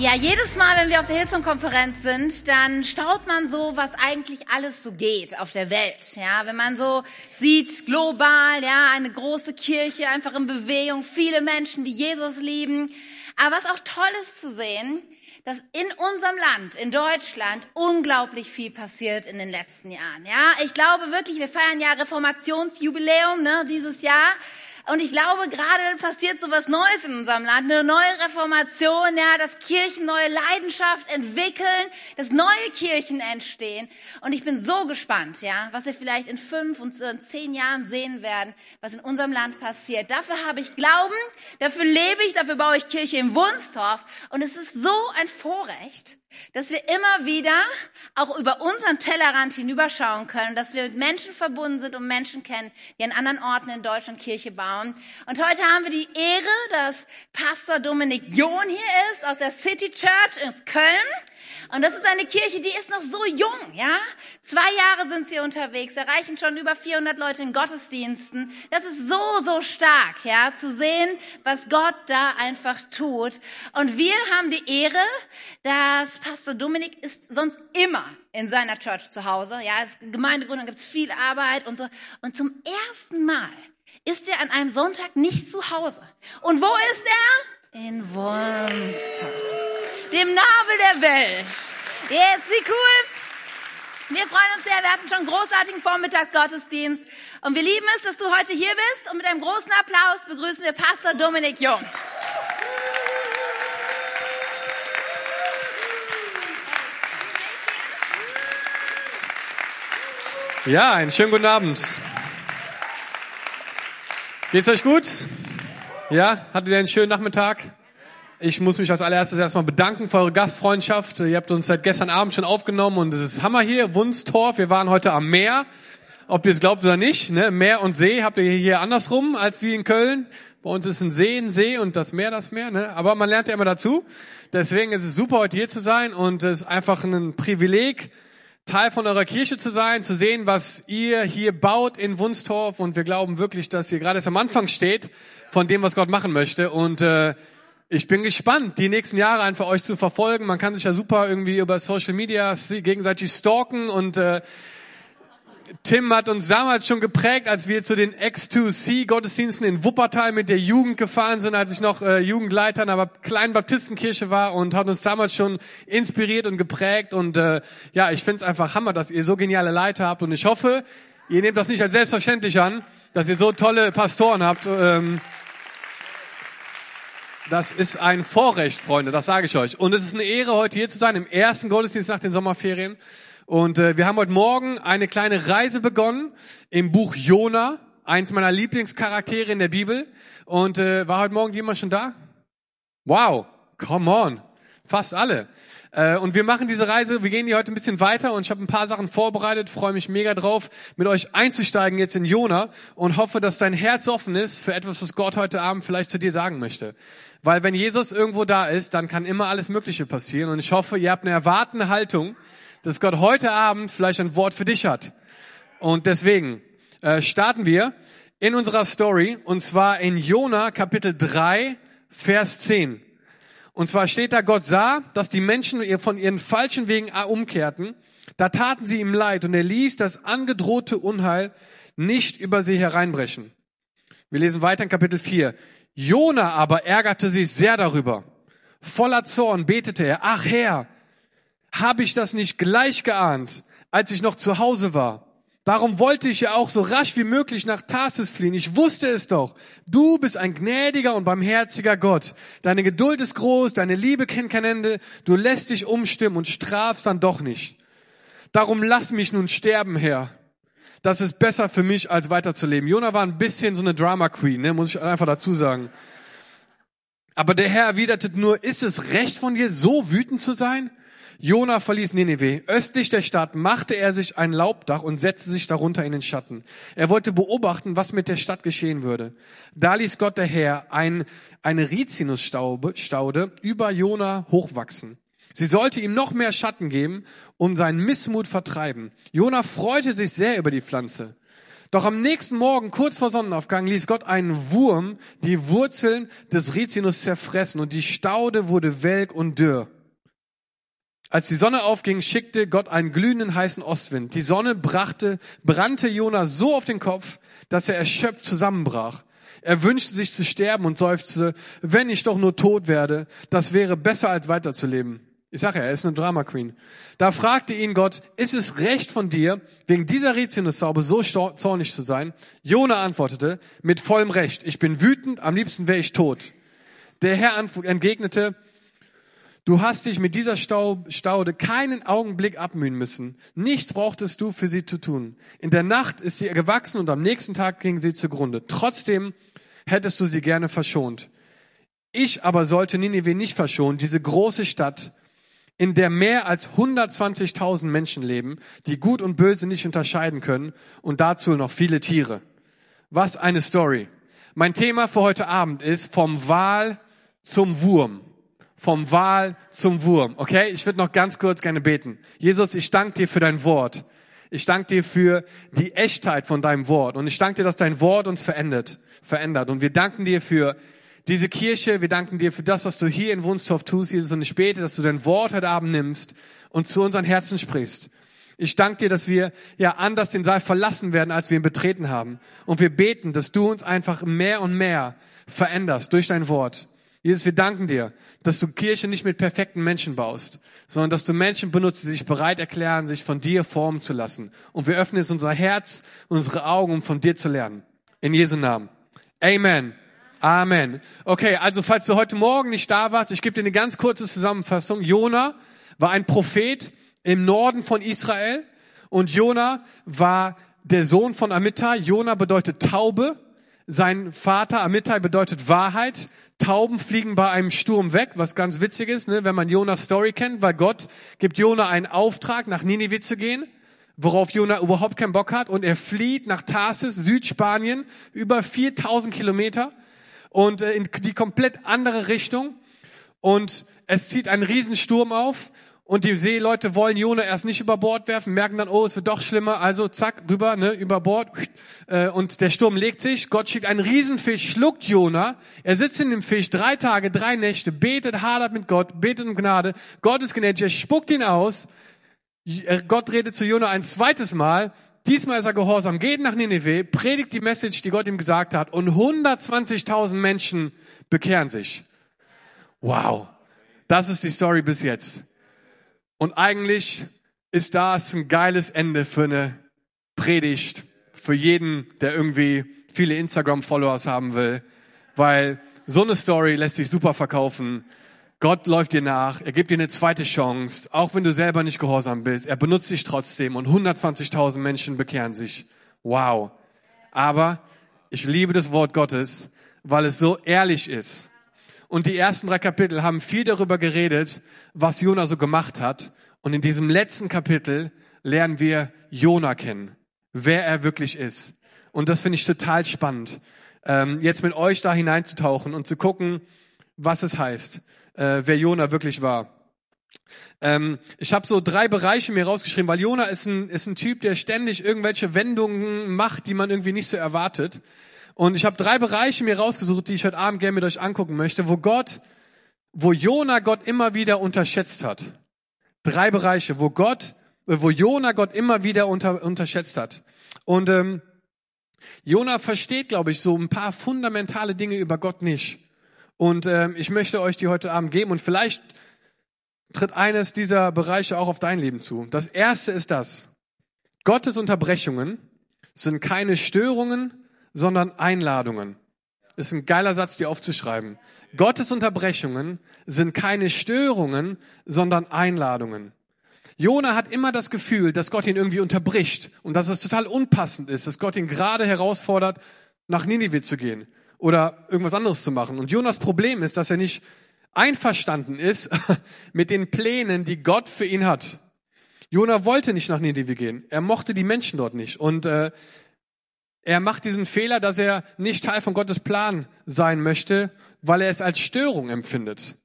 Ja, jedes Mal, wenn wir auf der Hillsong-Konferenz sind, dann staut man so, was eigentlich alles so geht auf der Welt. Ja, wenn man so sieht, global, ja, eine große Kirche, einfach in Bewegung, viele Menschen, die Jesus lieben. Aber was auch toll ist zu sehen, dass in unserem Land, in Deutschland, unglaublich viel passiert in den letzten Jahren. Ja, ich glaube wirklich, wir feiern ja Reformationsjubiläum ne, dieses Jahr. Und ich glaube, gerade passiert so was Neues in unserem Land, eine neue Reformation, ja, dass Kirchen neue Leidenschaft entwickeln, dass neue Kirchen entstehen. Und ich bin so gespannt, ja, was wir vielleicht in fünf und zehn Jahren sehen werden, was in unserem Land passiert. Dafür habe ich Glauben, dafür lebe ich, dafür baue ich Kirche im Wunstorf. Und es ist so ein Vorrecht, dass wir immer wieder auch über unseren Tellerrand hinüberschauen können, dass wir mit Menschen verbunden sind und Menschen kennen, die an anderen Orten in Deutschland Kirche bauen. Und heute haben wir die Ehre, dass Pastor Dominik John hier ist aus der City Church in Köln. Und das ist eine Kirche, die ist noch so jung, ja? Zwei Jahre sind sie unterwegs, erreichen schon über 400 Leute in Gottesdiensten. Das ist so, so stark, ja? Zu sehen, was Gott da einfach tut. Und wir haben die Ehre, dass Pastor Dominik ist sonst immer in seiner Church zu Hause. Ja, es Gemeindegründung gibt es viel Arbeit und so. Und zum ersten Mal ist er an einem Sonntag nicht zu Hause. Und wo ist er? In Wunstorf dem Nabel der Welt. Yes, wie cool. Wir freuen uns sehr. Wir hatten schon einen großartigen Vormittagsgottesdienst. Und wir lieben es, dass du heute hier bist. Und mit einem großen Applaus begrüßen wir Pastor Dominik Jung. Ja, einen schönen guten Abend. Geht's euch gut? Ja, hattet ihr einen schönen Nachmittag? Ich muss mich als allererstes erstmal bedanken für eure Gastfreundschaft. Ihr habt uns seit gestern Abend schon aufgenommen und es ist Hammer hier, Wunstorf. Wir waren heute am Meer. Ob ihr es glaubt oder nicht, ne? Meer und See habt ihr hier andersrum als wie in Köln. Bei uns ist ein See ein See und das Meer das Meer, ne? Aber man lernt ja immer dazu. Deswegen ist es super, heute hier zu sein und es ist einfach ein Privileg, Teil von eurer Kirche zu sein, zu sehen, was ihr hier baut in Wunstorf. Und wir glauben wirklich, dass ihr gerade erst am Anfang steht von dem, was Gott machen möchte. Und äh, ich bin gespannt, die nächsten Jahre einfach euch zu verfolgen. Man kann sich ja super irgendwie über Social Media gegenseitig stalken. Und äh, Tim hat uns damals schon geprägt, als wir zu den X2C Gottesdiensten in Wuppertal mit der Jugend gefahren sind, als ich noch äh, Jugendleiter in einer kleinen Baptistenkirche war und hat uns damals schon inspiriert und geprägt und äh, ja, ich finde es einfach Hammer, dass ihr so geniale Leiter habt und ich hoffe, ihr nehmt das nicht als selbstverständlich an, dass ihr so tolle Pastoren habt. Ähm, das ist ein Vorrecht, Freunde, das sage ich euch. Und es ist eine Ehre, heute hier zu sein, im ersten Gottesdienst nach den Sommerferien. Und äh, wir haben heute Morgen eine kleine Reise begonnen im Buch Jona, eins meiner Lieblingscharaktere in der Bibel. Und äh, war heute Morgen jemand schon da? Wow, come on, fast alle. Äh, und wir machen diese Reise, wir gehen hier heute ein bisschen weiter und ich habe ein paar Sachen vorbereitet, freue mich mega drauf, mit euch einzusteigen jetzt in Jona und hoffe, dass dein Herz offen ist für etwas, was Gott heute Abend vielleicht zu dir sagen möchte. Weil wenn Jesus irgendwo da ist, dann kann immer alles Mögliche passieren. Und ich hoffe, ihr habt eine erwartende Haltung, dass Gott heute Abend vielleicht ein Wort für dich hat. Und deswegen äh, starten wir in unserer Story, und zwar in Jona Kapitel 3, Vers 10. Und zwar steht da, Gott sah, dass die Menschen von ihren falschen Wegen umkehrten. Da taten sie ihm leid und er ließ das angedrohte Unheil nicht über sie hereinbrechen. Wir lesen weiter in Kapitel 4. Jona aber ärgerte sich sehr darüber. Voller Zorn betete er, ach Herr, habe ich das nicht gleich geahnt, als ich noch zu Hause war? Darum wollte ich ja auch so rasch wie möglich nach Tarsis fliehen. Ich wusste es doch. Du bist ein gnädiger und barmherziger Gott. Deine Geduld ist groß, deine Liebe kennt kein Ende. Du lässt dich umstimmen und strafst dann doch nicht. Darum lass mich nun sterben, Herr das ist besser für mich, als weiterzuleben. Jona war ein bisschen so eine Drama Queen, ne, muss ich einfach dazu sagen. Aber der Herr erwiderte nur, ist es recht von dir, so wütend zu sein? Jona verließ Nineveh. Östlich der Stadt machte er sich ein Laubdach und setzte sich darunter in den Schatten. Er wollte beobachten, was mit der Stadt geschehen würde. Da ließ Gott der Herr ein, eine Rizinusstaude über Jona hochwachsen. Sie sollte ihm noch mehr Schatten geben und seinen Missmut vertreiben. Jona freute sich sehr über die Pflanze. Doch am nächsten Morgen, kurz vor Sonnenaufgang, ließ Gott einen Wurm die Wurzeln des Rizinus zerfressen und die Staude wurde welk und dürr. Als die Sonne aufging, schickte Gott einen glühenden heißen Ostwind. Die Sonne brachte, brannte Jona so auf den Kopf, dass er erschöpft zusammenbrach. Er wünschte sich zu sterben und seufzte, wenn ich doch nur tot werde, das wäre besser als weiterzuleben. Ich sage ja, er ist eine Drama Queen. Da fragte ihn Gott, ist es recht von dir, wegen dieser Rizinussaube so zornig zu sein? Jona antwortete, mit vollem Recht, ich bin wütend, am liebsten wäre ich tot. Der Herr entgegnete, du hast dich mit dieser Staude keinen Augenblick abmühen müssen. Nichts brauchtest du für sie zu tun. In der Nacht ist sie gewachsen und am nächsten Tag ging sie zugrunde. Trotzdem hättest du sie gerne verschont. Ich aber sollte Ninive nicht verschonen, diese große Stadt, in der mehr als 120.000 Menschen leben, die gut und böse nicht unterscheiden können und dazu noch viele Tiere. Was eine Story. Mein Thema für heute Abend ist vom Wal zum Wurm. Vom Wal zum Wurm. Okay, ich würde noch ganz kurz gerne beten. Jesus, ich danke dir für dein Wort. Ich danke dir für die Echtheit von deinem Wort. Und ich danke dir, dass dein Wort uns verändert. verändert. Und wir danken dir für diese Kirche. Wir danken dir für das, was du hier in Wunstorf tust, Jesus. Und ich bete, dass du dein Wort heute Abend nimmst und zu unseren Herzen sprichst. Ich danke dir, dass wir ja anders den Saal verlassen werden, als wir ihn betreten haben. Und wir beten, dass du uns einfach mehr und mehr veränderst durch dein Wort. Jesus, wir danken dir, dass du Kirche nicht mit perfekten Menschen baust, sondern dass du Menschen benutzt, die sich bereit erklären, sich von dir formen zu lassen. Und wir öffnen jetzt unser Herz, unsere Augen, um von dir zu lernen. In Jesu Namen. Amen. Amen. Okay, also falls du heute Morgen nicht da warst, ich gebe dir eine ganz kurze Zusammenfassung. Jona war ein Prophet im Norden von Israel und Jona war der Sohn von Amittai. Jona bedeutet Taube. Sein Vater Amittai bedeutet Wahrheit. Tauben fliegen bei einem Sturm weg, was ganz witzig ist, ne, wenn man Jonas Story kennt, weil Gott gibt Jona einen Auftrag, nach Ninive zu gehen, worauf Jona überhaupt keinen Bock hat und er flieht nach Tarsis, Südspanien, über 4000 Kilometer und äh, in die komplett andere Richtung. Und es zieht einen Riesensturm auf und die Seeleute wollen Jona erst nicht über Bord werfen, merken dann, oh, es wird doch schlimmer, also zack, rüber, ne, über Bord. Äh, und der Sturm legt sich, Gott schickt einen Riesenfisch, schluckt Jona. Er sitzt in dem Fisch drei Tage, drei Nächte, betet, hadert mit Gott, betet um Gnade. Gott ist gnädig, er spuckt ihn aus. Gott redet zu Jona ein zweites Mal. Diesmal ist er gehorsam, geht nach Nineveh, predigt die Message, die Gott ihm gesagt hat, und 120.000 Menschen bekehren sich. Wow. Das ist die Story bis jetzt. Und eigentlich ist das ein geiles Ende für eine Predigt, für jeden, der irgendwie viele Instagram-Followers haben will, weil so eine Story lässt sich super verkaufen. Gott läuft dir nach, er gibt dir eine zweite Chance, auch wenn du selber nicht gehorsam bist. Er benutzt dich trotzdem und 120.000 Menschen bekehren sich. Wow. Aber ich liebe das Wort Gottes, weil es so ehrlich ist. Und die ersten drei Kapitel haben viel darüber geredet, was Jona so gemacht hat. Und in diesem letzten Kapitel lernen wir Jona kennen, wer er wirklich ist. Und das finde ich total spannend, ähm, jetzt mit euch da hineinzutauchen und zu gucken, was es heißt, äh, wer Jona wirklich war. Ähm, ich habe so drei Bereiche mir rausgeschrieben, weil Jona ist ein, ist ein Typ, der ständig irgendwelche Wendungen macht, die man irgendwie nicht so erwartet. Und ich habe drei Bereiche mir rausgesucht, die ich heute Abend gerne mit euch angucken möchte, wo Gott, wo Jona Gott immer wieder unterschätzt hat. Drei Bereiche, wo Gott, wo Jona Gott immer wieder unter, unterschätzt hat. Und ähm, Jona versteht, glaube ich, so ein paar fundamentale Dinge über Gott nicht. Und ähm, ich möchte euch die heute Abend geben und vielleicht tritt eines dieser Bereiche auch auf dein Leben zu. Das erste ist das. Gottes Unterbrechungen sind keine Störungen, sondern Einladungen. Ist ein geiler Satz, dir aufzuschreiben. Gottes Unterbrechungen sind keine Störungen, sondern Einladungen. Jona hat immer das Gefühl, dass Gott ihn irgendwie unterbricht und dass es total unpassend ist, dass Gott ihn gerade herausfordert, nach Ninive zu gehen oder irgendwas anderes zu machen. Und Jonas Problem ist, dass er nicht einverstanden ist mit den Plänen, die Gott für ihn hat. Jona wollte nicht nach Ninive gehen. Er mochte die Menschen dort nicht. Und äh, er macht diesen Fehler, dass er nicht Teil von Gottes Plan sein möchte, weil er es als Störung empfindet.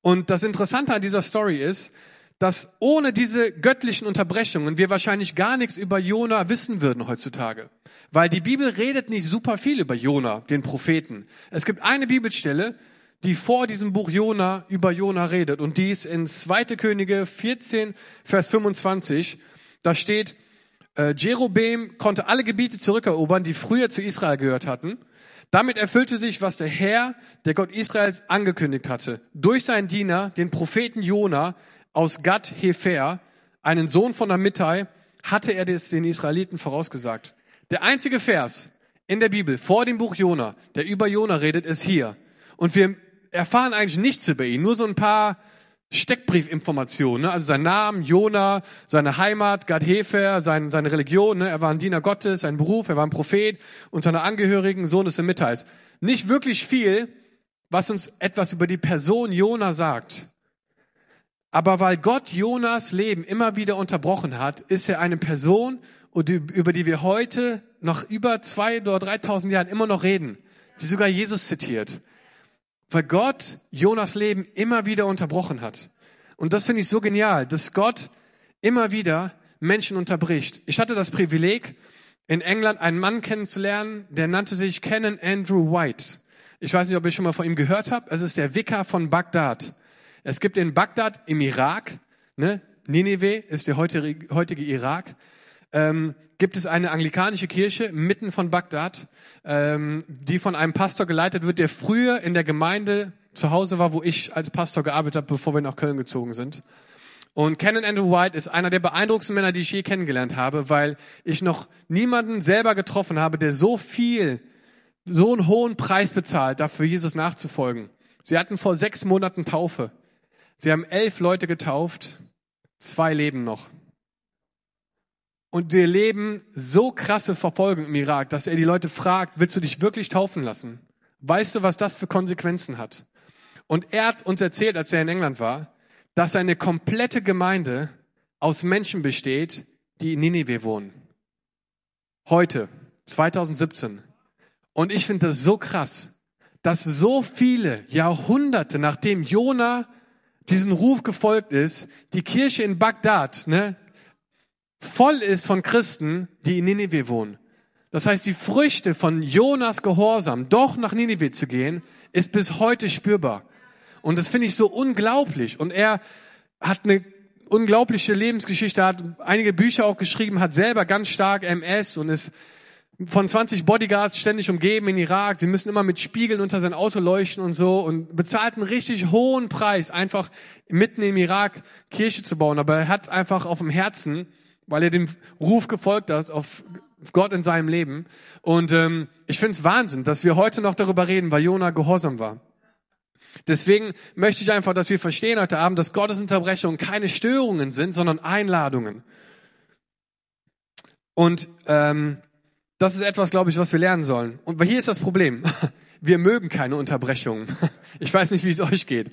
Und das Interessante an dieser Story ist, dass ohne diese göttlichen Unterbrechungen wir wahrscheinlich gar nichts über Jona wissen würden heutzutage. Weil die Bibel redet nicht super viel über Jona, den Propheten. Es gibt eine Bibelstelle, die vor diesem Buch Jona über Jona redet. Und die ist in 2. Könige 14, Vers 25. Da steht, äh, Jerobeam konnte alle Gebiete zurückerobern, die früher zu Israel gehört hatten. Damit erfüllte sich, was der Herr, der Gott Israels, angekündigt hatte. Durch seinen Diener, den Propheten Jona aus Gad Hefer, einen Sohn von Amittai, hatte er das den Israeliten vorausgesagt. Der einzige Vers in der Bibel vor dem Buch Jona, der über Jona redet, ist hier. Und wir erfahren eigentlich nichts über ihn, nur so ein paar Steckbriefinformationen, ne? also sein Name, Jona, seine Heimat, Gad Hefer, sein, seine Religion, ne? er war ein Diener Gottes, sein Beruf, er war ein Prophet und seine Angehörigen, Sohn des Emittais. Nicht wirklich viel, was uns etwas über die Person Jona sagt. Aber weil Gott Jonas Leben immer wieder unterbrochen hat, ist er eine Person, über die wir heute noch über zwei oder dreitausend Jahren immer noch reden, die sogar Jesus zitiert. Weil Gott Jonas Leben immer wieder unterbrochen hat. Und das finde ich so genial, dass Gott immer wieder Menschen unterbricht. Ich hatte das Privileg, in England einen Mann kennenzulernen, der nannte sich Canon Andrew White. Ich weiß nicht, ob ihr schon mal von ihm gehört habt. Es ist der Vicar von Bagdad. Es gibt in Bagdad im Irak, ne, Nineveh ist der heutige, heutige Irak, ähm, gibt es eine anglikanische Kirche mitten von Bagdad, ähm, die von einem Pastor geleitet wird, der früher in der Gemeinde zu Hause war, wo ich als Pastor gearbeitet habe, bevor wir nach Köln gezogen sind. Und Canon Andrew White ist einer der beeindruckendsten Männer, die ich je kennengelernt habe, weil ich noch niemanden selber getroffen habe, der so viel, so einen hohen Preis bezahlt, dafür Jesus nachzufolgen. Sie hatten vor sechs Monaten Taufe. Sie haben elf Leute getauft, zwei leben noch. Und sie erleben so krasse Verfolgung im Irak, dass er die Leute fragt, willst du dich wirklich taufen lassen? Weißt du, was das für Konsequenzen hat? Und er hat uns erzählt, als er in England war, dass seine komplette Gemeinde aus Menschen besteht, die in Ninive wohnen. Heute, 2017. Und ich finde das so krass, dass so viele Jahrhunderte nachdem Jona diesen Ruf gefolgt ist, die Kirche in Bagdad, ne, voll ist von Christen, die in Ninive wohnen. Das heißt, die Früchte von Jonas Gehorsam, doch nach Ninive zu gehen, ist bis heute spürbar. Und das finde ich so unglaublich. Und er hat eine unglaubliche Lebensgeschichte, hat einige Bücher auch geschrieben, hat selber ganz stark MS und ist von 20 Bodyguards ständig umgeben in Irak. Sie müssen immer mit Spiegeln unter sein Auto leuchten und so und bezahlt einen richtig hohen Preis, einfach mitten im Irak Kirche zu bauen. Aber er hat einfach auf dem Herzen, weil er dem Ruf gefolgt hat auf Gott in seinem Leben. Und ähm, ich finde es Wahnsinn, dass wir heute noch darüber reden, weil Jona gehorsam war. Deswegen möchte ich einfach, dass wir verstehen heute Abend, dass Gottes Unterbrechungen keine Störungen sind, sondern Einladungen. Und ähm, das ist etwas, glaube ich, was wir lernen sollen. Und hier ist das Problem. Wir mögen keine Unterbrechungen. Ich weiß nicht, wie es euch geht.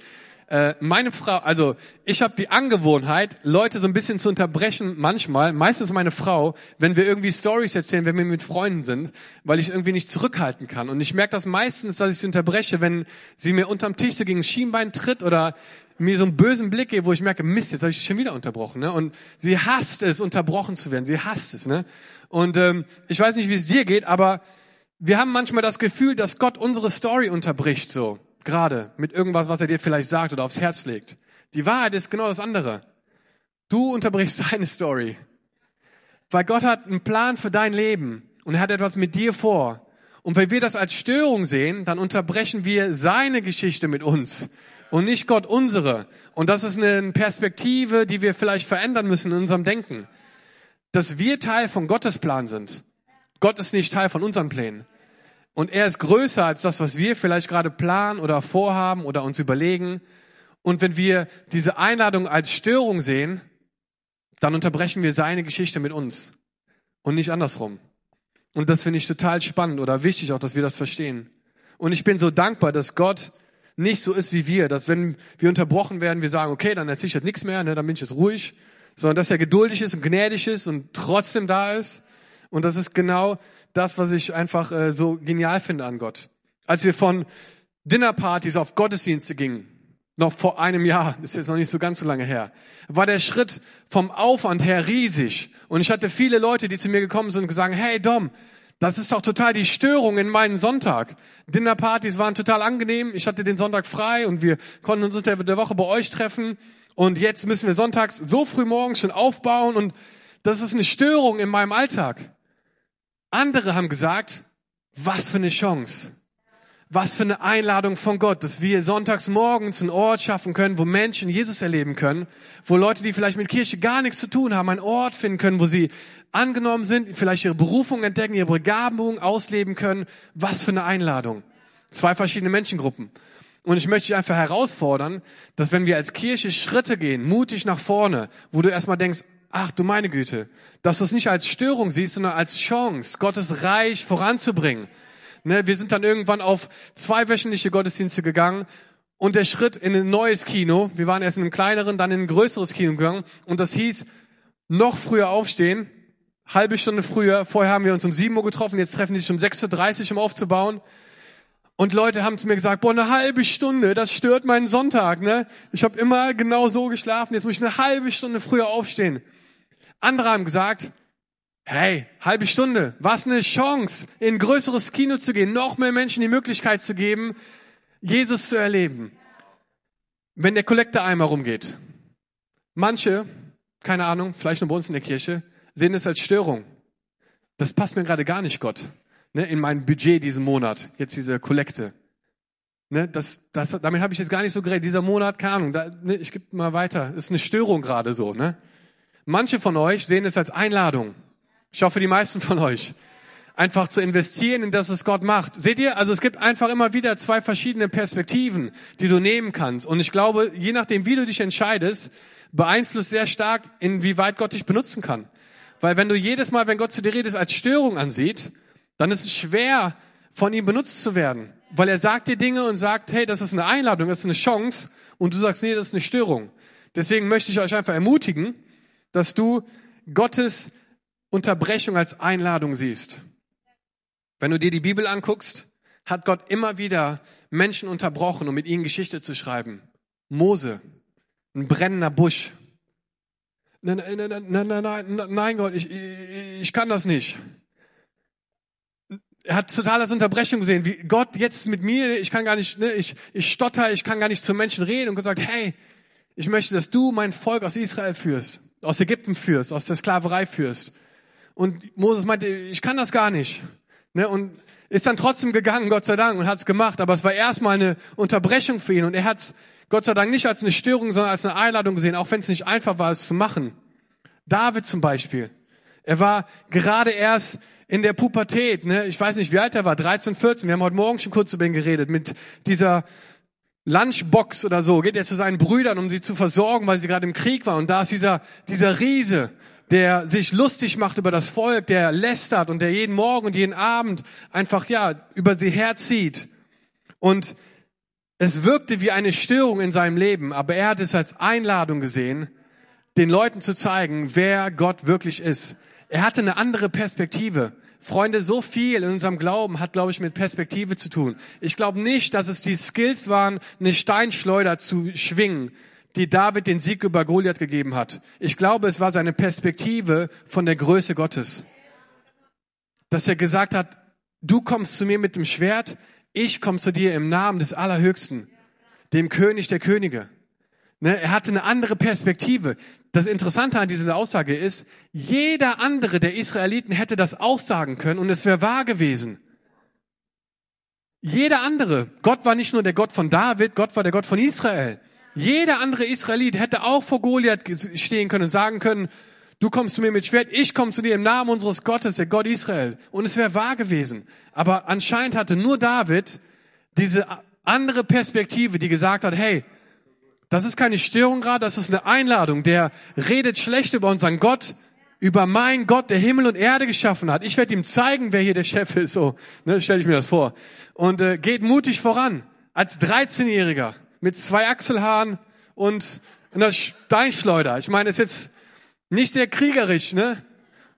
Äh, meine Frau, also ich habe die Angewohnheit, Leute so ein bisschen zu unterbrechen, manchmal, meistens meine Frau, wenn wir irgendwie Stories erzählen, wenn wir mit Freunden sind, weil ich irgendwie nicht zurückhalten kann. Und ich merke das meistens, dass ich sie unterbreche, wenn sie mir unterm Tisch so gegen das Schienbein tritt oder mir so einen bösen Blick gibt, wo ich merke, Mist, jetzt habe ich schon wieder unterbrochen. Ne? Und sie hasst es, unterbrochen zu werden. Sie hasst es. Ne? Und ähm, ich weiß nicht, wie es dir geht, aber wir haben manchmal das Gefühl, dass Gott unsere Story unterbricht so gerade mit irgendwas, was er dir vielleicht sagt oder aufs Herz legt. Die Wahrheit ist genau das andere. Du unterbrichst seine Story. Weil Gott hat einen Plan für dein Leben und er hat etwas mit dir vor. Und wenn wir das als Störung sehen, dann unterbrechen wir seine Geschichte mit uns und nicht Gott unsere. Und das ist eine Perspektive, die wir vielleicht verändern müssen in unserem Denken. Dass wir Teil von Gottes Plan sind. Gott ist nicht Teil von unseren Plänen. Und er ist größer als das, was wir vielleicht gerade planen oder vorhaben oder uns überlegen. Und wenn wir diese Einladung als Störung sehen, dann unterbrechen wir seine Geschichte mit uns und nicht andersrum. Und das finde ich total spannend oder wichtig auch, dass wir das verstehen. Und ich bin so dankbar, dass Gott nicht so ist wie wir, dass wenn wir unterbrochen werden, wir sagen, okay, dann erzähle ich jetzt nichts mehr, ne, dann bin ich jetzt ruhig, sondern dass er geduldig ist und gnädig ist und trotzdem da ist. Und das ist genau das, was ich einfach äh, so genial finde an Gott. Als wir von Dinnerpartys auf Gottesdienste gingen, noch vor einem Jahr, ist jetzt noch nicht so ganz so lange her, war der Schritt vom Aufwand her riesig. Und ich hatte viele Leute, die zu mir gekommen sind und gesagt, hey Dom, das ist doch total die Störung in meinen Sonntag. Dinnerpartys waren total angenehm. Ich hatte den Sonntag frei und wir konnten uns unter der Woche bei euch treffen. Und jetzt müssen wir sonntags so früh morgens schon aufbauen und das ist eine Störung in meinem Alltag. Andere haben gesagt, was für eine Chance. Was für eine Einladung von Gott, dass wir sonntags morgens einen Ort schaffen können, wo Menschen Jesus erleben können, wo Leute, die vielleicht mit Kirche gar nichts zu tun haben, einen Ort finden können, wo sie angenommen sind, vielleicht ihre Berufung entdecken, ihre Begabung ausleben können. Was für eine Einladung. Zwei verschiedene Menschengruppen. Und ich möchte dich einfach herausfordern, dass wenn wir als Kirche Schritte gehen, mutig nach vorne, wo du erstmal denkst, ach du meine Güte, dass du es nicht als Störung siehst, sondern als Chance, Gottes Reich voranzubringen Ne, wir sind dann irgendwann auf zweiwöchentliche Gottesdienste gegangen und der Schritt in ein neues Kino, wir waren erst in einem kleineren, dann in ein größeres Kino gegangen und das hieß, noch früher aufstehen, halbe Stunde früher, vorher haben wir uns um 7 Uhr getroffen, jetzt treffen die sich um 6.30 Uhr, um aufzubauen. Und Leute haben zu mir gesagt, boah, eine halbe Stunde, das stört meinen Sonntag, ne? Ich habe immer genau so geschlafen, jetzt muss ich eine halbe Stunde früher aufstehen. Andere haben gesagt, Hey, halbe Stunde. Was eine Chance, in ein größeres Kino zu gehen, noch mehr Menschen die Möglichkeit zu geben, Jesus zu erleben. Wenn der Kollekteeimer rumgeht. Manche, keine Ahnung, vielleicht nur bei uns in der Kirche, sehen es als Störung. Das passt mir gerade gar nicht, Gott. Ne, in mein Budget diesen Monat, jetzt diese Kollekte. Ne, das, das, damit habe ich jetzt gar nicht so geredet. Dieser Monat, keine Ahnung, da, ne, ich gebe mal weiter. Ist eine Störung gerade so. Ne? Manche von euch sehen es als Einladung. Ich hoffe, die meisten von euch. Einfach zu investieren in das, was Gott macht. Seht ihr? Also es gibt einfach immer wieder zwei verschiedene Perspektiven, die du nehmen kannst. Und ich glaube, je nachdem, wie du dich entscheidest, beeinflusst sehr stark, inwieweit Gott dich benutzen kann. Weil wenn du jedes Mal, wenn Gott zu dir redet, als Störung ansieht, dann ist es schwer, von ihm benutzt zu werden. Weil er sagt dir Dinge und sagt, hey, das ist eine Einladung, das ist eine Chance. Und du sagst, nee, das ist eine Störung. Deswegen möchte ich euch einfach ermutigen, dass du Gottes Unterbrechung als Einladung siehst. Wenn du dir die Bibel anguckst, hat Gott immer wieder Menschen unterbrochen, um mit ihnen Geschichte zu schreiben. Mose, ein brennender Busch. Nein, nein, nein, nein, nein, nein Gott, ich, ich, ich kann das nicht. Er hat total als Unterbrechung gesehen, wie Gott jetzt mit mir, ich kann gar nicht, ne, ich, ich stotter, ich kann gar nicht zu Menschen reden und gesagt, hey, ich möchte, dass du mein Volk aus Israel führst, aus Ägypten führst, aus der Sklaverei führst. Und Moses meinte, ich kann das gar nicht. Ne? Und ist dann trotzdem gegangen, Gott sei Dank, und hat es gemacht. Aber es war erstmal eine Unterbrechung für ihn. Und er hat es Gott sei Dank nicht als eine Störung, sondern als eine Einladung gesehen, auch wenn es nicht einfach war, es zu machen. David zum Beispiel. Er war gerade erst in der Pubertät, ne? ich weiß nicht, wie alt er war, 13, 14. Wir haben heute Morgen schon kurz über ihn geredet, mit dieser Lunchbox oder so, geht er zu seinen Brüdern, um sie zu versorgen, weil sie gerade im Krieg waren. Und da ist dieser, dieser Riese, der sich lustig macht über das Volk, der lästert und der jeden Morgen und jeden Abend einfach, ja, über sie herzieht. Und es wirkte wie eine Störung in seinem Leben, aber er hat es als Einladung gesehen, den Leuten zu zeigen, wer Gott wirklich ist. Er hatte eine andere Perspektive. Freunde, so viel in unserem Glauben hat, glaube ich, mit Perspektive zu tun. Ich glaube nicht, dass es die Skills waren, eine Steinschleuder zu schwingen, die David den Sieg über Goliath gegeben hat. Ich glaube, es war seine Perspektive von der Größe Gottes. Dass er gesagt hat, du kommst zu mir mit dem Schwert, ich komme zu dir im Namen des Allerhöchsten, dem König der Könige. Ne, er hatte eine andere Perspektive. Das Interessante an dieser Aussage ist, jeder andere der Israeliten hätte das auch sagen können und es wäre wahr gewesen. Jeder andere. Gott war nicht nur der Gott von David, Gott war der Gott von Israel. Jeder andere Israelit hätte auch vor Goliath stehen können und sagen können, du kommst zu mir mit Schwert, ich komme zu dir im Namen unseres Gottes, der Gott Israel. Und es wäre wahr gewesen. Aber anscheinend hatte nur David diese andere Perspektive, die gesagt hat, hey, das ist keine Störung gerade, das ist eine Einladung. Der redet schlecht über unseren Gott, über meinen Gott, der Himmel und Erde geschaffen hat. Ich werde ihm zeigen, wer hier der Chef ist. So, ne, stelle ich mir das vor. Und äh, geht mutig voran als 13-Jähriger mit zwei Achselhaaren und einer Steinschleuder. Ich meine, ist jetzt nicht sehr kriegerisch, ne?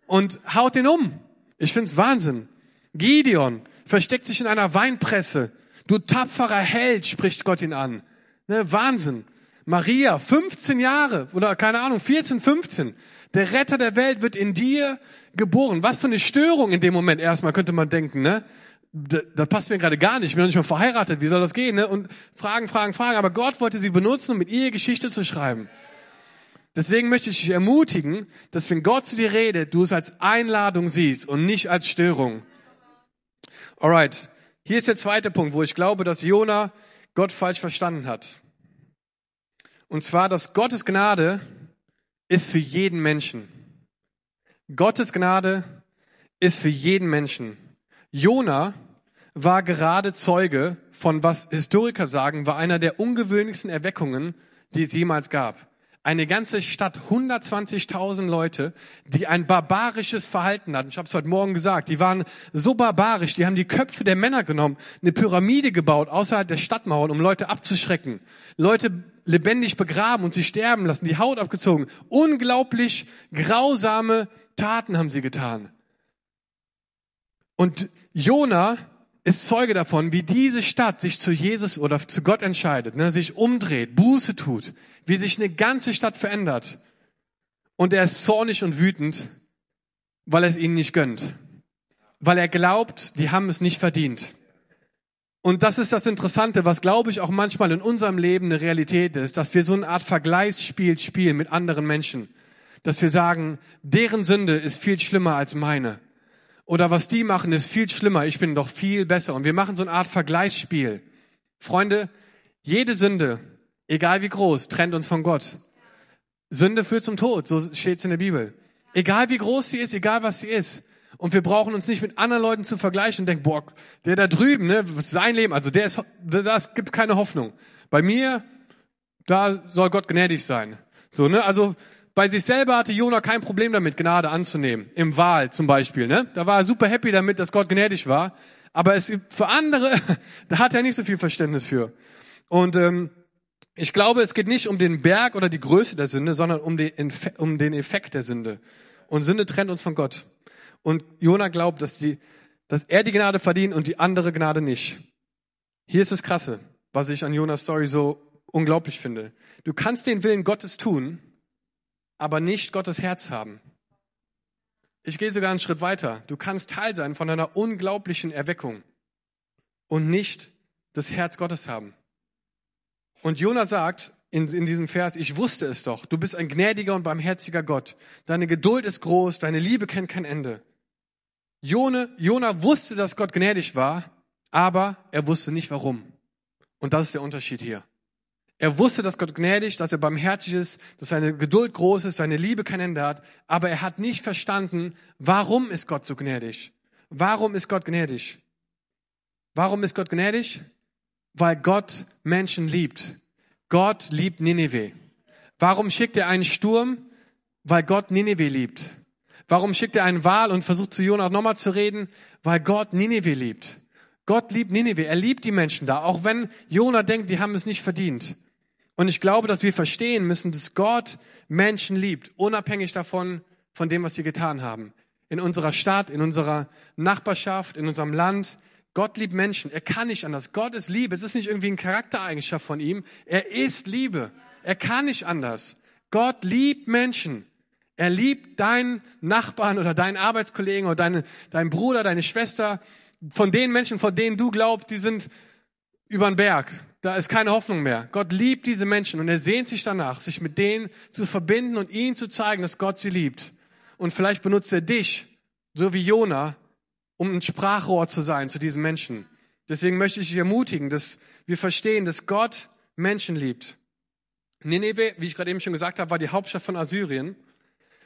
Und haut den um. Ich find's Wahnsinn. Gideon versteckt sich in einer Weinpresse. Du tapferer Held, spricht Gott ihn an. Ne, Wahnsinn. Maria, 15 Jahre oder keine Ahnung, 14, 15. Der Retter der Welt wird in dir geboren. Was für eine Störung in dem Moment erstmal könnte man denken, ne? Das passt mir gerade gar nicht. Ich bin noch nicht mal verheiratet. Wie soll das gehen, ne? Und Fragen, Fragen, Fragen. Aber Gott wollte sie benutzen, um mit ihr Geschichte zu schreiben. Deswegen möchte ich dich ermutigen, dass wenn Gott zu dir redet, du es als Einladung siehst und nicht als Störung. Alright. Hier ist der zweite Punkt, wo ich glaube, dass Jona Gott falsch verstanden hat. Und zwar, dass Gottes Gnade ist für jeden Menschen. Gottes Gnade ist für jeden Menschen. Jona war gerade Zeuge von was Historiker sagen, war einer der ungewöhnlichsten Erweckungen, die es jemals gab. Eine ganze Stadt, 120.000 Leute, die ein barbarisches Verhalten hatten. Ich habe es heute Morgen gesagt. Die waren so barbarisch, die haben die Köpfe der Männer genommen, eine Pyramide gebaut außerhalb der Stadtmauern, um Leute abzuschrecken. Leute lebendig begraben und sie sterben lassen, die Haut abgezogen. Unglaublich grausame Taten haben sie getan. Und Jona ist Zeuge davon, wie diese Stadt sich zu Jesus oder zu Gott entscheidet, ne, sich umdreht, Buße tut, wie sich eine ganze Stadt verändert. Und er ist zornig und wütend, weil er es ihnen nicht gönnt. Weil er glaubt, die haben es nicht verdient. Und das ist das Interessante, was glaube ich auch manchmal in unserem Leben eine Realität ist, dass wir so eine Art Vergleichsspiel spielen mit anderen Menschen. Dass wir sagen, deren Sünde ist viel schlimmer als meine. Oder was die machen, ist viel schlimmer, ich bin doch viel besser. Und wir machen so eine Art Vergleichsspiel. Freunde, jede Sünde, egal wie groß, trennt uns von Gott. Sünde führt zum Tod, so steht es in der Bibel. Egal wie groß sie ist, egal was sie ist. Und wir brauchen uns nicht mit anderen Leuten zu vergleichen und denken, boah, der da drüben, ne, sein Leben, also der ist, das gibt keine Hoffnung. Bei mir, da soll Gott gnädig sein. So, ne, also bei sich selber hatte Jona kein Problem damit, Gnade anzunehmen. Im Wahl zum Beispiel. Ne? Da war er super happy damit, dass Gott gnädig war. Aber es für andere, da hat er nicht so viel Verständnis für. Und ähm, ich glaube, es geht nicht um den Berg oder die Größe der Sünde, sondern um den, um den Effekt der Sünde. Und Sünde trennt uns von Gott. Und Jona glaubt, dass, die, dass er die Gnade verdient und die andere Gnade nicht. Hier ist das Krasse, was ich an Jonas Story so unglaublich finde. Du kannst den Willen Gottes tun, aber nicht Gottes Herz haben. Ich gehe sogar einen Schritt weiter. Du kannst Teil sein von einer unglaublichen Erweckung und nicht das Herz Gottes haben. Und Jona sagt in, in diesem Vers, ich wusste es doch, du bist ein gnädiger und barmherziger Gott. Deine Geduld ist groß, deine Liebe kennt kein Ende. Jona, Jona wusste, dass Gott gnädig war, aber er wusste nicht warum. Und das ist der Unterschied hier. Er wusste, dass Gott gnädig, dass er barmherzig ist, dass seine Geduld groß ist, seine Liebe kein Ende hat, aber er hat nicht verstanden, warum ist Gott so gnädig? Warum ist Gott gnädig? Warum ist Gott gnädig? Weil Gott Menschen liebt. Gott liebt Nineveh. Warum schickt er einen Sturm? Weil Gott Nineveh liebt. Warum schickt er einen Wal und versucht zu Jonah nochmal zu reden? Weil Gott Nineveh liebt. Gott liebt Nineveh. Er liebt die Menschen da, auch wenn Jonah denkt, die haben es nicht verdient. Und ich glaube, dass wir verstehen müssen, dass Gott Menschen liebt, unabhängig davon, von dem, was sie getan haben. In unserer Stadt, in unserer Nachbarschaft, in unserem Land. Gott liebt Menschen. Er kann nicht anders. Gott ist Liebe. Es ist nicht irgendwie ein Charaktereigenschaft von ihm. Er ist Liebe. Er kann nicht anders. Gott liebt Menschen. Er liebt deinen Nachbarn oder deinen Arbeitskollegen oder deine, deinen Bruder, deine Schwester. Von den Menschen, von denen du glaubst, die sind über den Berg. Da ist keine Hoffnung mehr. Gott liebt diese Menschen und er sehnt sich danach, sich mit denen zu verbinden und ihnen zu zeigen, dass Gott sie liebt. Und vielleicht benutzt er dich, so wie Jona, um ein Sprachrohr zu sein zu diesen Menschen. Deswegen möchte ich dich ermutigen, dass wir verstehen, dass Gott Menschen liebt. Nineveh, wie ich gerade eben schon gesagt habe, war die Hauptstadt von Assyrien.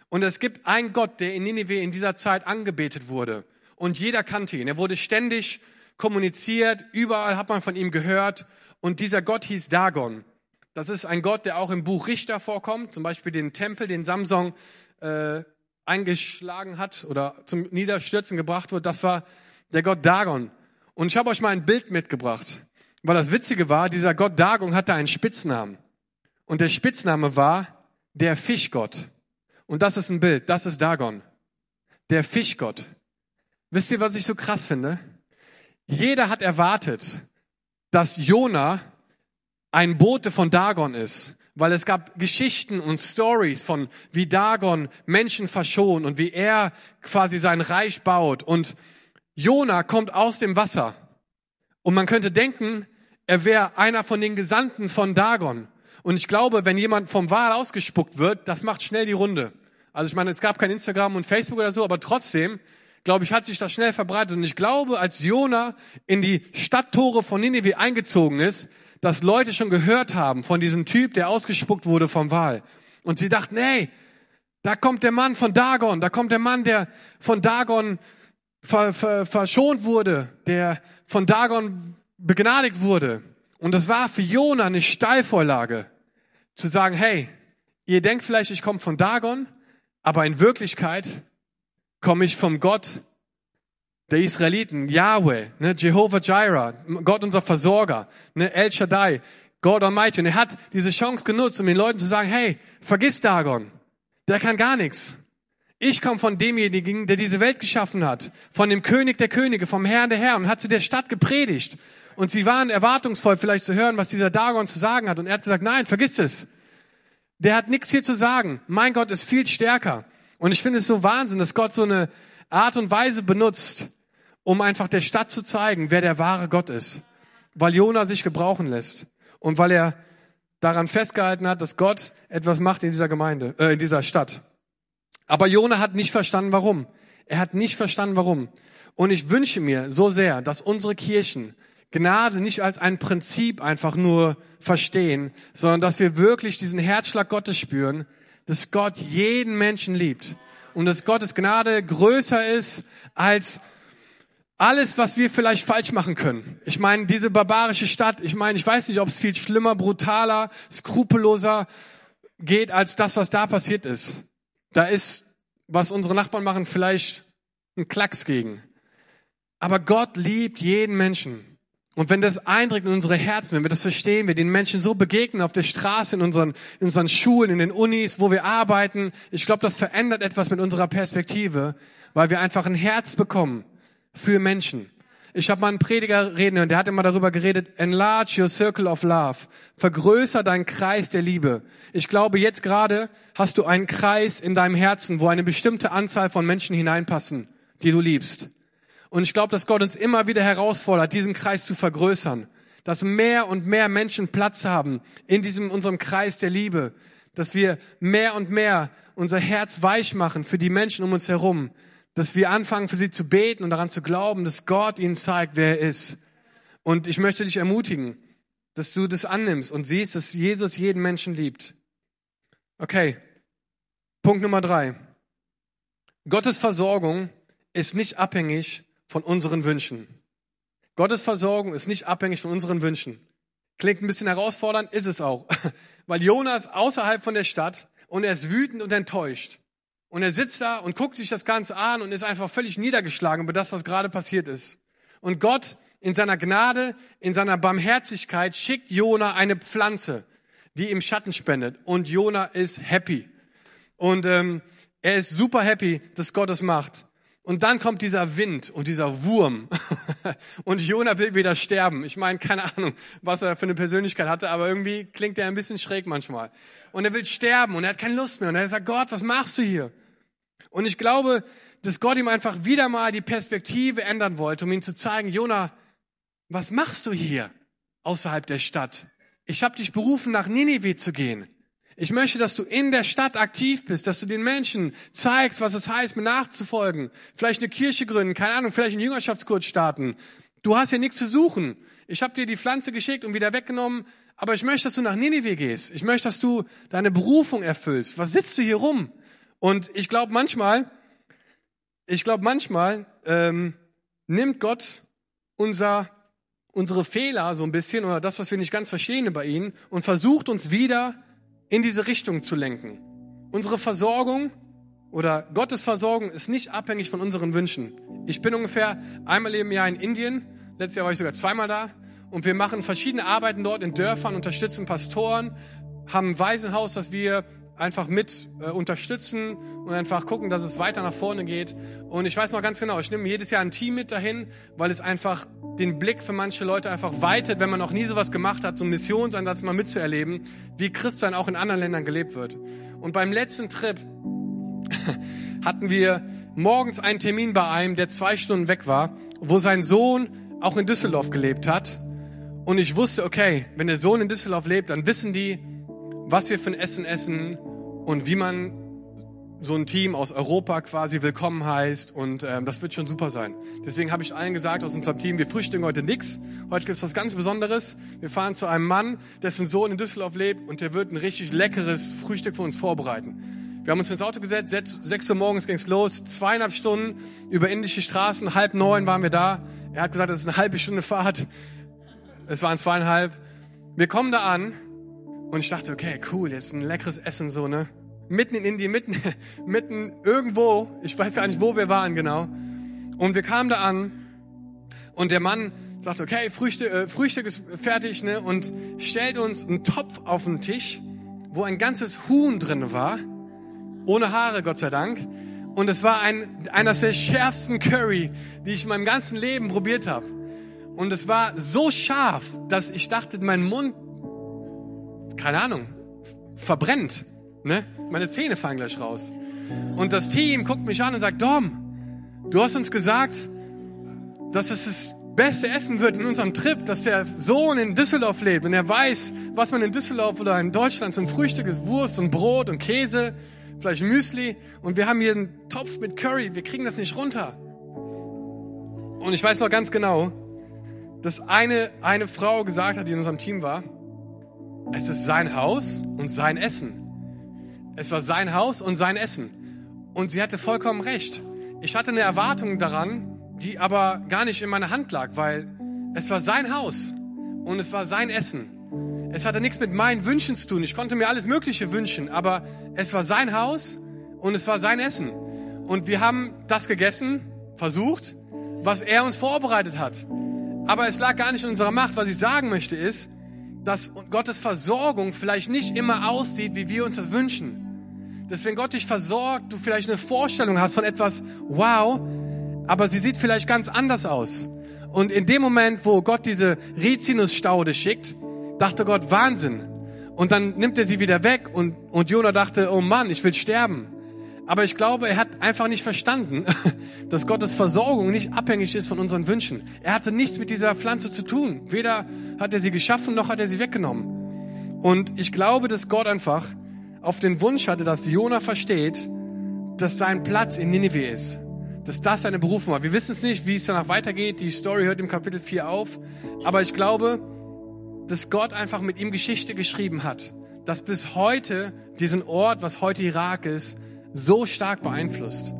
Und es gibt einen Gott, der in Nineveh in dieser Zeit angebetet wurde. Und jeder kannte ihn. Er wurde ständig kommuniziert, überall hat man von ihm gehört. Und dieser Gott hieß Dagon. Das ist ein Gott, der auch im Buch Richter vorkommt, zum Beispiel den Tempel, den Samson äh, eingeschlagen hat oder zum Niederstürzen gebracht wird. Das war der Gott Dagon. Und ich habe euch mal ein Bild mitgebracht, weil das Witzige war, dieser Gott Dagon hatte einen Spitznamen. Und der Spitzname war der Fischgott. Und das ist ein Bild, das ist Dagon. Der Fischgott. Wisst ihr, was ich so krass finde? Jeder hat erwartet, dass Jona ein Bote von Dagon ist. Weil es gab Geschichten und Stories von, wie Dagon Menschen verschont und wie er quasi sein Reich baut. Und Jona kommt aus dem Wasser. Und man könnte denken, er wäre einer von den Gesandten von Dagon. Und ich glaube, wenn jemand vom Wal ausgespuckt wird, das macht schnell die Runde. Also ich meine, es gab kein Instagram und Facebook oder so, aber trotzdem, glaube ich, hat sich das schnell verbreitet. Und ich glaube, als Jona in die Stadttore von Nineveh eingezogen ist, dass Leute schon gehört haben von diesem Typ, der ausgespuckt wurde vom Wal. Und sie dachten, hey, da kommt der Mann von Dagon, da kommt der Mann, der von Dagon ver, ver, verschont wurde, der von Dagon begnadigt wurde. Und das war für Jona eine Steilvorlage, zu sagen, hey, ihr denkt vielleicht, ich komme von Dagon, aber in Wirklichkeit komme ich vom Gott der Israeliten, Yahweh, ne, Jehovah Jireh, Gott unser Versorger, ne, El Shaddai, God Almighty. Und er hat diese Chance genutzt, um den Leuten zu sagen, hey, vergiss Dagon, der kann gar nichts. Ich komme von demjenigen, der diese Welt geschaffen hat, von dem König der Könige, vom Herrn der Herren und hat zu der Stadt gepredigt. Und sie waren erwartungsvoll, vielleicht zu hören, was dieser Dagon zu sagen hat. Und er hat gesagt, nein, vergiss es. Der hat nichts hier zu sagen. Mein Gott ist viel stärker. Und ich finde es so Wahnsinn, dass Gott so eine Art und Weise benutzt, um einfach der Stadt zu zeigen, wer der wahre Gott ist. Weil Jona sich gebrauchen lässt. Und weil er daran festgehalten hat, dass Gott etwas macht in dieser Gemeinde, äh, in dieser Stadt. Aber Jona hat nicht verstanden, warum. Er hat nicht verstanden, warum. Und ich wünsche mir so sehr, dass unsere Kirchen Gnade nicht als ein Prinzip einfach nur verstehen, sondern dass wir wirklich diesen Herzschlag Gottes spüren, dass Gott jeden Menschen liebt und dass Gottes Gnade größer ist als alles, was wir vielleicht falsch machen können. Ich meine, diese barbarische Stadt, ich meine, ich weiß nicht, ob es viel schlimmer, brutaler, skrupelloser geht als das, was da passiert ist. Da ist, was unsere Nachbarn machen, vielleicht ein Klacks gegen. Aber Gott liebt jeden Menschen. Und wenn das eindringt in unsere Herzen, wenn wir das verstehen, wir den Menschen so begegnen auf der Straße, in unseren, in unseren Schulen, in den Unis, wo wir arbeiten, ich glaube, das verändert etwas mit unserer Perspektive, weil wir einfach ein Herz bekommen für Menschen. Ich habe mal einen Prediger reden hören, der hat immer darüber geredet, enlarge your circle of love, vergrößer deinen Kreis der Liebe. Ich glaube, jetzt gerade hast du einen Kreis in deinem Herzen, wo eine bestimmte Anzahl von Menschen hineinpassen, die du liebst. Und ich glaube, dass Gott uns immer wieder herausfordert, diesen Kreis zu vergrößern. Dass mehr und mehr Menschen Platz haben in diesem, unserem Kreis der Liebe. Dass wir mehr und mehr unser Herz weich machen für die Menschen um uns herum. Dass wir anfangen, für sie zu beten und daran zu glauben, dass Gott ihnen zeigt, wer er ist. Und ich möchte dich ermutigen, dass du das annimmst und siehst, dass Jesus jeden Menschen liebt. Okay. Punkt Nummer drei. Gottes Versorgung ist nicht abhängig von unseren Wünschen. Gottes Versorgung ist nicht abhängig von unseren Wünschen. Klingt ein bisschen herausfordernd, ist es auch. Weil Jonas außerhalb von der Stadt und er ist wütend und enttäuscht. Und er sitzt da und guckt sich das Ganze an und ist einfach völlig niedergeschlagen über das, was gerade passiert ist. Und Gott in seiner Gnade, in seiner Barmherzigkeit schickt Jona eine Pflanze, die ihm Schatten spendet. Und Jona ist happy. Und ähm, er ist super happy, dass Gott es macht. Und dann kommt dieser Wind und dieser Wurm. und Jona will wieder sterben. Ich meine, keine Ahnung, was er für eine Persönlichkeit hatte, aber irgendwie klingt er ein bisschen schräg manchmal. Und er will sterben und er hat keine Lust mehr. Und er sagt, Gott, was machst du hier? Und ich glaube, dass Gott ihm einfach wieder mal die Perspektive ändern wollte, um ihm zu zeigen, Jona, was machst du hier außerhalb der Stadt? Ich habe dich berufen, nach Ninive zu gehen. Ich möchte, dass du in der Stadt aktiv bist, dass du den Menschen zeigst, was es heißt, mir nachzufolgen. Vielleicht eine Kirche gründen, keine Ahnung, vielleicht einen Jüngerschaftskurs starten. Du hast hier nichts zu suchen. Ich habe dir die Pflanze geschickt und wieder weggenommen, aber ich möchte, dass du nach Ninive gehst. Ich möchte, dass du deine Berufung erfüllst. Was sitzt du hier rum? Und ich glaube manchmal, ich glaube manchmal ähm, nimmt Gott unser unsere Fehler so ein bisschen oder das, was wir nicht ganz verstehen bei ihnen und versucht uns wieder in diese Richtung zu lenken. Unsere Versorgung oder Gottes Versorgung ist nicht abhängig von unseren Wünschen. Ich bin ungefähr einmal im Jahr in Indien. Letztes Jahr war ich sogar zweimal da. Und wir machen verschiedene Arbeiten dort in Dörfern, unterstützen Pastoren, haben ein Waisenhaus, das wir einfach mit äh, unterstützen und einfach gucken, dass es weiter nach vorne geht. Und ich weiß noch ganz genau, ich nehme jedes Jahr ein Team mit dahin, weil es einfach den Blick für manche Leute einfach weitet, wenn man noch nie sowas gemacht hat, so einen Missionsansatz mal mitzuerleben, wie Christsein auch in anderen Ländern gelebt wird. Und beim letzten Trip hatten wir morgens einen Termin bei einem, der zwei Stunden weg war, wo sein Sohn auch in Düsseldorf gelebt hat. Und ich wusste, okay, wenn der Sohn in Düsseldorf lebt, dann wissen die, was wir für ein Essen essen und wie man so ein Team aus Europa quasi willkommen heißt und ähm, das wird schon super sein. Deswegen habe ich allen gesagt aus unserem Team, wir frühstücken heute nix. Heute gibt's was ganz Besonderes. Wir fahren zu einem Mann, dessen Sohn in Düsseldorf lebt und der wird ein richtig leckeres Frühstück für uns vorbereiten. Wir haben uns ins Auto gesetzt, sechs Uhr morgens ging's los, zweieinhalb Stunden über indische Straßen, halb neun waren wir da. Er hat gesagt, das ist eine halbe Stunde Fahrt. Es waren zweieinhalb. Wir kommen da an und ich dachte, okay, cool, jetzt ein leckeres Essen so, ne? Mitten in Indien, mitten, mitten irgendwo, ich weiß gar nicht, wo wir waren genau. Und wir kamen da an und der Mann sagt, okay, Frühstück, äh, Frühstück ist fertig, ne? Und stellt uns einen Topf auf den Tisch, wo ein ganzes Huhn drin war, ohne Haare, Gott sei Dank. Und es war ein, einer der schärfsten Curry, die ich in meinem ganzen Leben probiert habe. Und es war so scharf, dass ich dachte, mein Mund keine Ahnung, verbrennt. Ne? Meine Zähne fallen gleich raus. Und das Team guckt mich an und sagt, Dom, du hast uns gesagt, dass es das beste Essen wird in unserem Trip, dass der Sohn in Düsseldorf lebt und er weiß, was man in Düsseldorf oder in Deutschland zum Frühstück ist, Wurst und Brot und Käse, vielleicht Müsli und wir haben hier einen Topf mit Curry, wir kriegen das nicht runter. Und ich weiß noch ganz genau, dass eine, eine Frau gesagt hat, die in unserem Team war, es ist sein Haus und sein Essen. Es war sein Haus und sein Essen. Und sie hatte vollkommen recht. Ich hatte eine Erwartung daran, die aber gar nicht in meiner Hand lag, weil es war sein Haus und es war sein Essen. Es hatte nichts mit meinen Wünschen zu tun. Ich konnte mir alles Mögliche wünschen, aber es war sein Haus und es war sein Essen. Und wir haben das gegessen, versucht, was er uns vorbereitet hat. Aber es lag gar nicht in unserer Macht. Was ich sagen möchte ist, dass Gottes Versorgung vielleicht nicht immer aussieht, wie wir uns das wünschen. Dass wenn Gott dich versorgt, du vielleicht eine Vorstellung hast von etwas, wow, aber sie sieht vielleicht ganz anders aus. Und in dem Moment, wo Gott diese Rizinusstaude schickt, dachte Gott, Wahnsinn. Und dann nimmt er sie wieder weg und, und Jona dachte, oh Mann, ich will sterben. Aber ich glaube, er hat einfach nicht verstanden, dass Gottes Versorgung nicht abhängig ist von unseren Wünschen. Er hatte nichts mit dieser Pflanze zu tun. Weder hat er sie geschaffen, noch hat er sie weggenommen. Und ich glaube, dass Gott einfach auf den Wunsch hatte, dass Jona versteht, dass sein Platz in Ninive ist. Dass das seine Berufung war. Wir wissen es nicht, wie es danach weitergeht. Die Story hört im Kapitel 4 auf. Aber ich glaube, dass Gott einfach mit ihm Geschichte geschrieben hat. Dass bis heute diesen Ort, was heute Irak ist, so stark beeinflusst.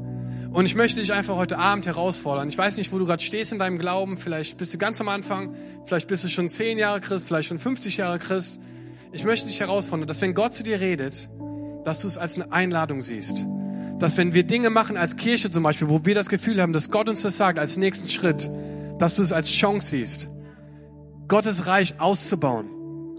Und ich möchte dich einfach heute Abend herausfordern. Ich weiß nicht, wo du gerade stehst in deinem Glauben. Vielleicht bist du ganz am Anfang, vielleicht bist du schon zehn Jahre Christ, vielleicht schon 50 Jahre Christ. Ich möchte dich herausfordern, dass wenn Gott zu dir redet, dass du es als eine Einladung siehst. Dass wenn wir Dinge machen als Kirche zum Beispiel, wo wir das Gefühl haben, dass Gott uns das sagt als nächsten Schritt, dass du es als Chance siehst, Gottes Reich auszubauen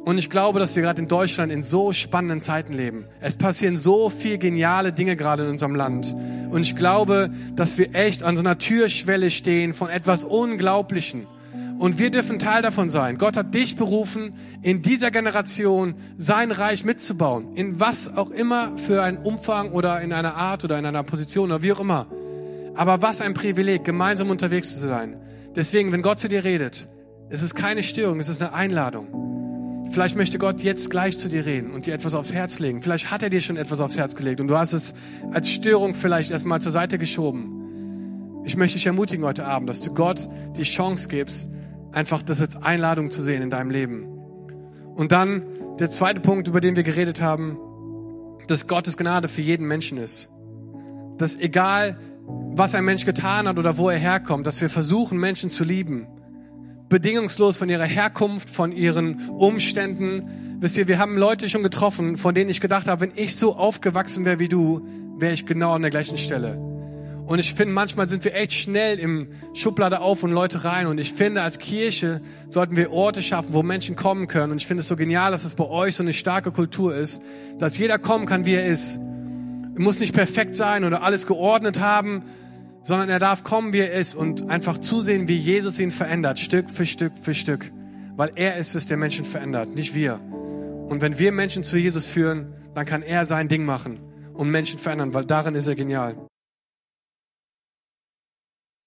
und ich glaube, dass wir gerade in Deutschland in so spannenden Zeiten leben. Es passieren so viel geniale Dinge gerade in unserem Land. Und ich glaube, dass wir echt an so einer Türschwelle stehen von etwas Unglaublichen. Und wir dürfen Teil davon sein. Gott hat dich berufen, in dieser Generation sein Reich mitzubauen. In was auch immer für einen Umfang oder in einer Art oder in einer Position oder wie auch immer. Aber was ein Privileg, gemeinsam unterwegs zu sein. Deswegen, wenn Gott zu dir redet, es ist keine Störung, es ist eine Einladung. Vielleicht möchte Gott jetzt gleich zu dir reden und dir etwas aufs Herz legen. Vielleicht hat er dir schon etwas aufs Herz gelegt und du hast es als Störung vielleicht erstmal zur Seite geschoben. Ich möchte dich ermutigen heute Abend, dass du Gott die Chance gibst, einfach das als Einladung zu sehen in deinem Leben. Und dann der zweite Punkt, über den wir geredet haben, dass Gottes Gnade für jeden Menschen ist. Dass egal, was ein Mensch getan hat oder wo er herkommt, dass wir versuchen, Menschen zu lieben bedingungslos von ihrer Herkunft, von ihren Umständen. Wisst ihr, wir haben Leute schon getroffen, von denen ich gedacht habe, wenn ich so aufgewachsen wäre wie du, wäre ich genau an der gleichen Stelle. Und ich finde, manchmal sind wir echt schnell im Schublade auf und Leute rein. Und ich finde, als Kirche sollten wir Orte schaffen, wo Menschen kommen können. Und ich finde es so genial, dass es bei euch so eine starke Kultur ist, dass jeder kommen kann, wie er ist. Er muss nicht perfekt sein oder alles geordnet haben, sondern er darf kommen, wie er ist und einfach zusehen, wie Jesus ihn verändert, Stück für Stück für Stück. Weil er ist es, der Menschen verändert, nicht wir. Und wenn wir Menschen zu Jesus führen, dann kann er sein Ding machen und Menschen verändern, weil darin ist er genial.